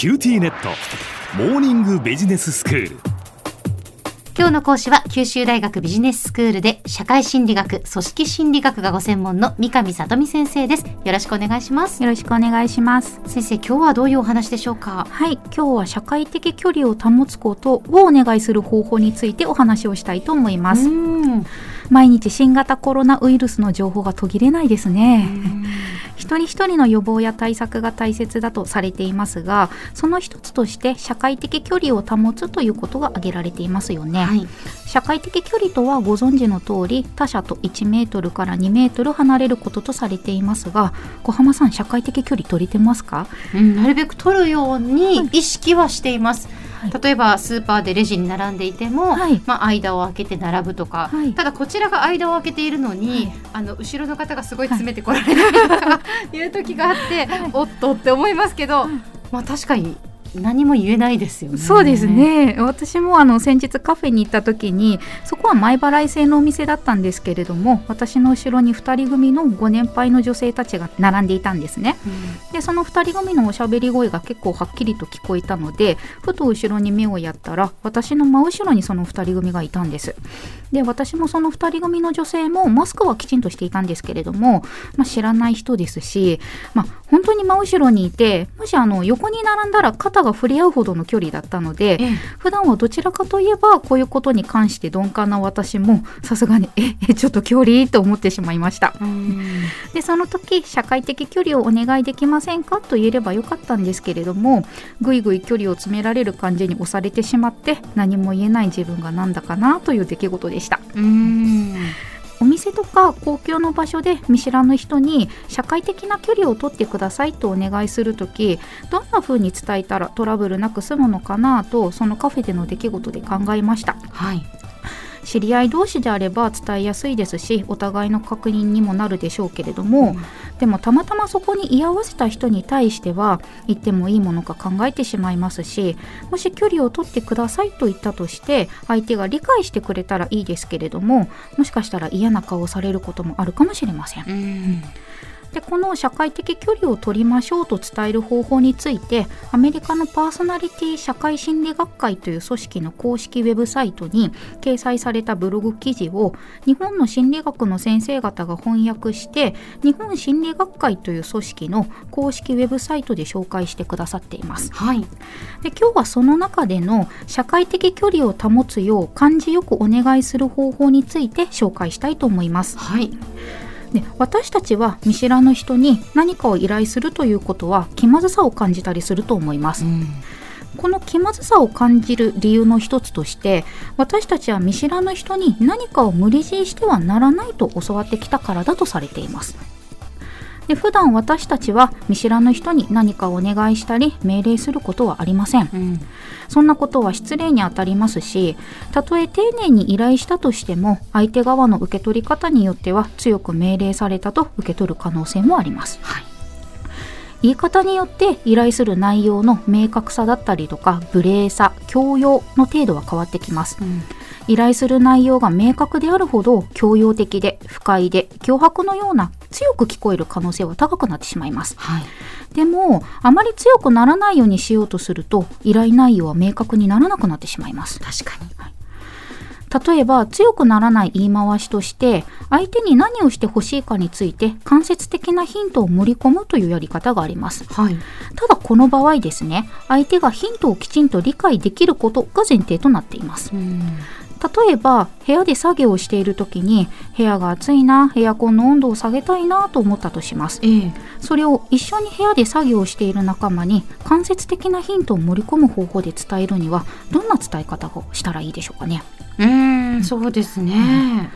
QTnet モーニングビジネススクール今日の講師は九州大学ビジネススクールで社会心理学、組織心理学がご専門の三上里美先生です。よろしくお願いします。よろしくお願いします。先生、今日はどういうお話でしょうか？はい、今日は社会的距離を保つことをお願いする方法についてお話をしたいと思います。ん。毎日新型コロナウイルスの情報が途切れないですね。一人一人の予防や対策が大切だとされていますが、その一つとして社会的距離を保つということが挙げられていますよね。はい。社会的距離とはご存知の通り他者と1メートルから2メートル離れることとされていますが小浜さん社会的距離取れてますか？うん、なるべく取るように意識はしています。はい例えばスーパーでレジに並んでいても、はい。まあ、間を空けて並ぶとか、はい。ただこちらが間を空けているのに、はい。あの後ろの方がすごい詰めてこられないとかい。う時があって、おっとって思いますけど、まあ確かに何も言えないですよね。そうです。ね私もあの先日カフェに行った時にそこは前払い制のお店だったんですけれども私の後ろに2人組のご年配の女性たちが並んでいたんですねでその2人組のおしゃべり声が結構はっきりと聞こえたのでふと後ろに目をやったら私の真後ろにその2人組がいたんですで私もその2人組の女性もマスクはきちんとしていたんですけれども、まあ、知らない人ですし、まあ、本当に真後ろにいてもしあの横に並んだら肩が触れ合うほどの距離だったのでええ。普段はどちらかといえばこういうことに関して鈍感な私もさすがにええちょっと距離と思ってしまいました。うん。でその時社会的距離をお願いできませんかと言えればよかったんですけれどもぐいぐい距離を詰められる感じに押されてしまって何も言えない自分がなんだかなという出来事でした。うんお店とか公共の場所で見知らぬ人に社会的な距離を取ってくださいとお願いする時どんな風に伝えたらトラブルなく済むのかなとそのカフェでの出来事で考えましたはい。知り合い同士であれば伝えやすいですしお互いの確認にもなるでしょうけれども、でもたまたまそこに居合わせた人に対しては言ってもいいものか考えてしまいますしもし距離を取ってくださいと言ったとして相手が理解してくれたらいいですけれどももしかしたら嫌な顔をされることもあるかもしれません。うん。でこの社会的距離を取りましょうと伝える方法についてアメリカのパーソナリティ社会心理学会という組織の公式ウェブサイトに掲載されたブログ記事を日本の心理学の先生方が翻訳して日本心理学会という組織の公式ウェブサイトで紹介してくださっています。はい。で今日はその中での社会的距離を保つよう感じよくお願いする方法について紹介したいと思います。はい。で私たちは見知らぬ人に何かを依頼するということは気まずさを感じたりすると思います、ん。この気まずさを感じる理由の一つとして私たちは見知らぬ人に何かを無理強いしてはならないと教わってきたからだとされていますで普段私たちは見知らぬ人に何かをお願いしたり命令することはありませんうん。そんなことは失礼にあたりますし、たとえ丁寧に依頼したとしても、相手側の受け取り方によっては強く命令されたと受け取る可能性もあります。はい。言い方によって依頼する内容の明確さだったりとか、無礼さ、強要の程度は変わってきます。うん。依頼する内容が明確であるほど強要的で不快で脅迫のような強く聞こえる可能性は高くなってしまいます。はい。でもあまり強くならないようにしようとすると依頼内容は明確にならなくなってしまいます確かに。例えば強くならない言い回しとして相手に何をしてほしいかについて間接的なヒントを盛り込むというやり方がありますはい。ただこの場合ですね相手がヒントをきちんと理解できることが前提となっていますうん。例えば部屋で作業をしている時に部屋が暑いなエアコンの温度を下げたいなと思ったとしますええ。それを一緒に部屋で作業をしている仲間に間接的なヒントを盛り込む方法で伝えるにはどんな伝え方をしたらいいでしょうかねうん。そうですね。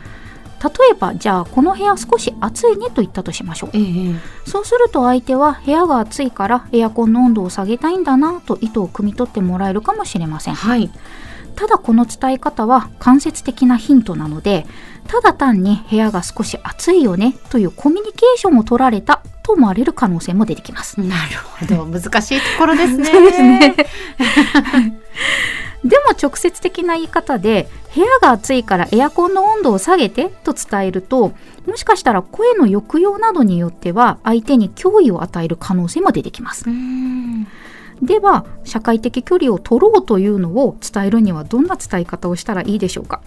例えばじゃあこの部屋少し暑いねと言ったとしましょうええ。そうすると相手は部屋が暑いからエアコンの温度を下げたいんだなと意図を汲み取ってもらえるかもしれませんはい。ただこの伝え方は間接的なヒントなのでただ単に部屋が少し暑いよねというコミュニケーションを取られたと思われる可能性も出てきます。なるほど。難しいところですね。そうですね。でも直接的な言い方で部屋が暑いからエアコンの温度を下げてと伝えるともしかしたら声の抑揚などによっては相手に脅威を与える可能性も出てきます。うん。では社会的距離を取ろうというのを伝えるにはどんな伝え方をしたらいいでしょうか、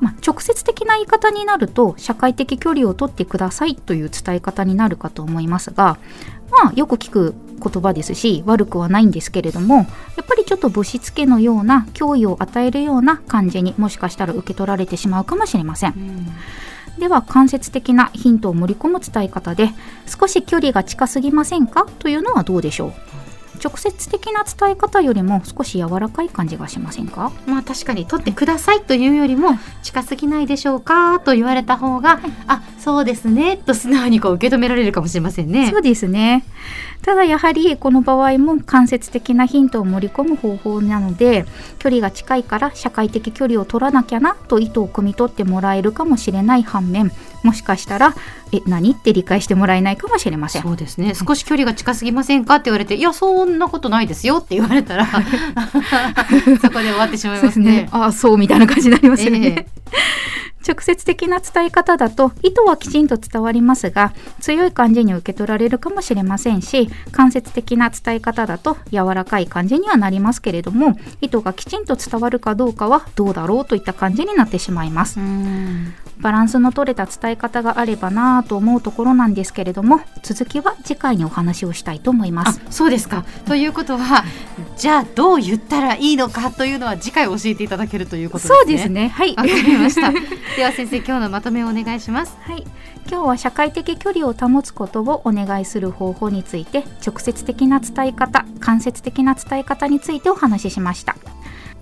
まあ、直接的な言い方になると社会的距離を取ってくださいという伝え方になるかと思いますがまあよく聞く言葉ですし悪くはないんですけれどもやっぱりちょっとぶしつけのような脅威を与えるような感じにもしかしたら受け取られてしまうかもしれません。では間接的なヒントを盛り込む伝え方で少し距離が近すぎませんか？というのはどうでしょう？直接的な伝え方よりも少し柔らかい感じがしませんか？まあ確かに取ってくださいというよりも近すぎないでしょうかと言われた方が、あそうですね。と素直にこう受け止められるかもしれませんね。そうですね。ただやはりこの場合も間接的なヒントを盛り込む方法なので距離が近いから社会的距離を取らなきゃなと意図を汲み取ってもらえるかもしれない反面もしかしたらえ何って理解してもらえないかもしれません。そうですね。少し距離が近すぎませんかって言われていやそんなことないですよって言われたら そこで終わってしまいますね。ああそうみたいな感じになりますよね、え直接的な伝え方だと意図はきちんと伝わりますが強い感じに受け取られるかもしれませんし間接的な伝え方だと柔らかい感じにはなりますけれども意図がきちんと伝わるかどうかはどうだろうといった感じになってしまいますうんバランスの取れた伝え方があればなぁと思うところなんですけれども続きは次回にお話をしたいと思いまあすそうですか。ということはじゃあどう言ったらいいのかというのは次回教えていただけるということですね。そうです。ねはいわかりました。では先生今日のまとめをお願いします。はい、今日は社会的距離を保つことをお願いする方法について直接的な伝え方間接的な伝え方についてお話ししました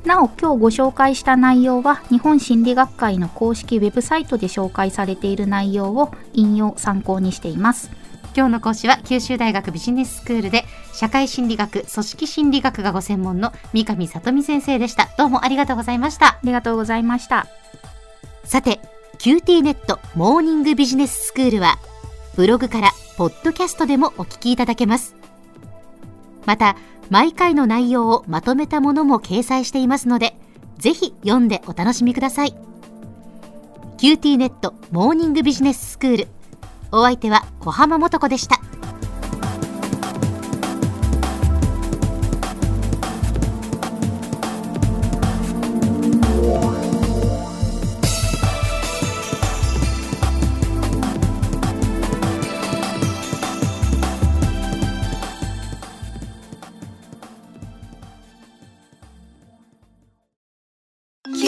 なお今日ご紹介した内容は日本心理学会の公式ウェブサイトで紹介されている内容を引用参考にしています今日の講師は九州大学ビジネススクールで社会心理学組織心理学がご専門の三上里美先生でした。どうもありがとうございました。ありがとうございましたさて QT ネットモーニングビジネススクールはブログからポッドキャストでもお聞きいただけます。また毎回の内容をまとめたものも掲載していますのでぜひ読んでお楽しみください。QT ネットモーニングビジネススクール。お相手は小浜もとこでした。